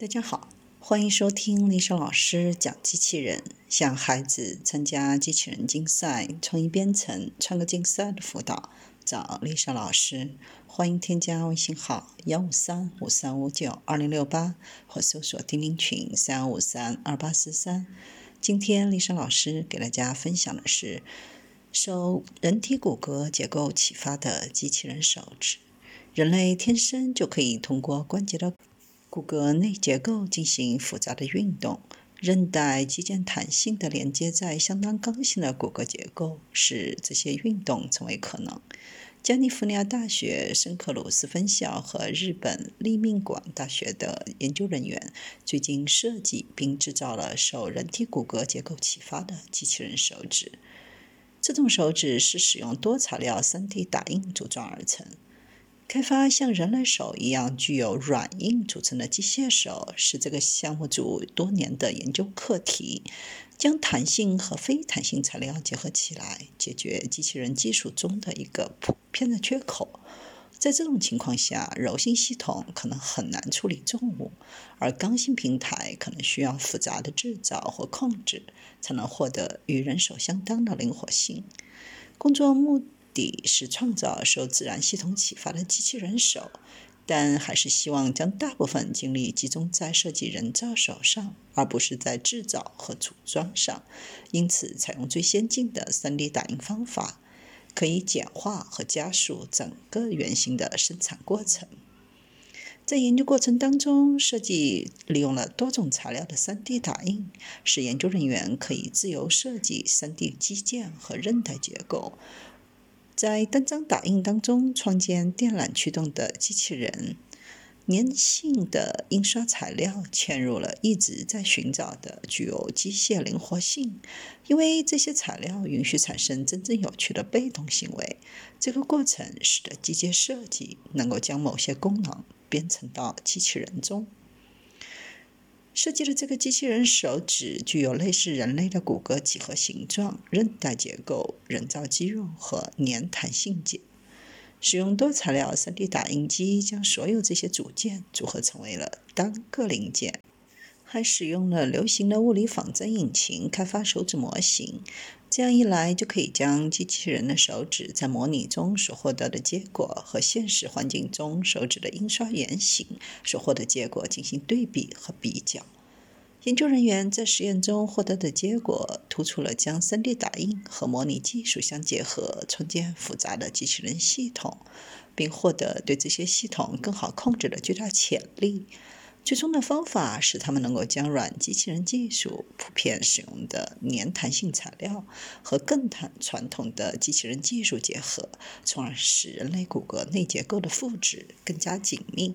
大家好，欢迎收听丽莎老师讲机器人，向孩子参加机器人竞赛、创意编程、创客竞赛的辅导，找丽莎老师。欢迎添加微信号幺五三五三五九二零六八，或搜索钉钉群三五三二八四三。今天丽莎老师给大家分享的是受人体骨骼结构启发的机器人手指。人类天生就可以通过关节的骨骼内结构进行复杂的运动，韧带、肌腱弹性的连接在相当刚性的骨骼结构，使这些运动成为可能。加利福尼亚大学圣克鲁斯分校和日本立命馆大学的研究人员最近设计并制造了受人体骨骼结构启发的机器人手指。这种手指是使用多材料 3D 打印组装而成。开发像人类手一样具有软硬组成的机械手，是这个项目组多年的研究课题。将弹性和非弹性材料结合起来，解决机器人技术中的一个普遍的缺口。在这种情况下，柔性系统可能很难处理重物，而刚性平台可能需要复杂的制造或控制，才能获得与人手相当的灵活性。工作目。是创造受自然系统启发的机器人手，但还是希望将大部分精力集中在设计人造手上，而不是在制造和组装上。因此，采用最先进的 3D 打印方法，可以简化和加速整个原型的生产过程。在研究过程当中，设计利用了多种材料的 3D 打印，使研究人员可以自由设计 3D 肌腱和韧带结构。在单张打印当中创建电缆驱动的机器人，粘性的印刷材料嵌入了一直在寻找的具有机械灵活性，因为这些材料允许产生真正有趣的被动行为。这个过程使得机械设计能够将某些功能编程到机器人中。设计的这个机器人手指具有类似人类的骨骼几何形状、韧带结构、人造肌肉和粘弹性件。使用多材料 3D 打印机将所有这些组件组合成为了单个零件，还使用了流行的物理仿真引擎开发手指模型。这样一来，就可以将机器人的手指在模拟中所获得的结果和现实环境中手指的印刷原型所获得结果进行对比和比较。研究人员在实验中获得的结果突出了将 3D 打印和模拟技术相结合，创建复杂的机器人系统，并获得对这些系统更好控制的巨大潜力。最终的方法是他们能够将软机器人技术普遍使用的粘弹性材料和更弹传统的机器人技术结合，从而使人类骨骼内结构的复制更加紧密。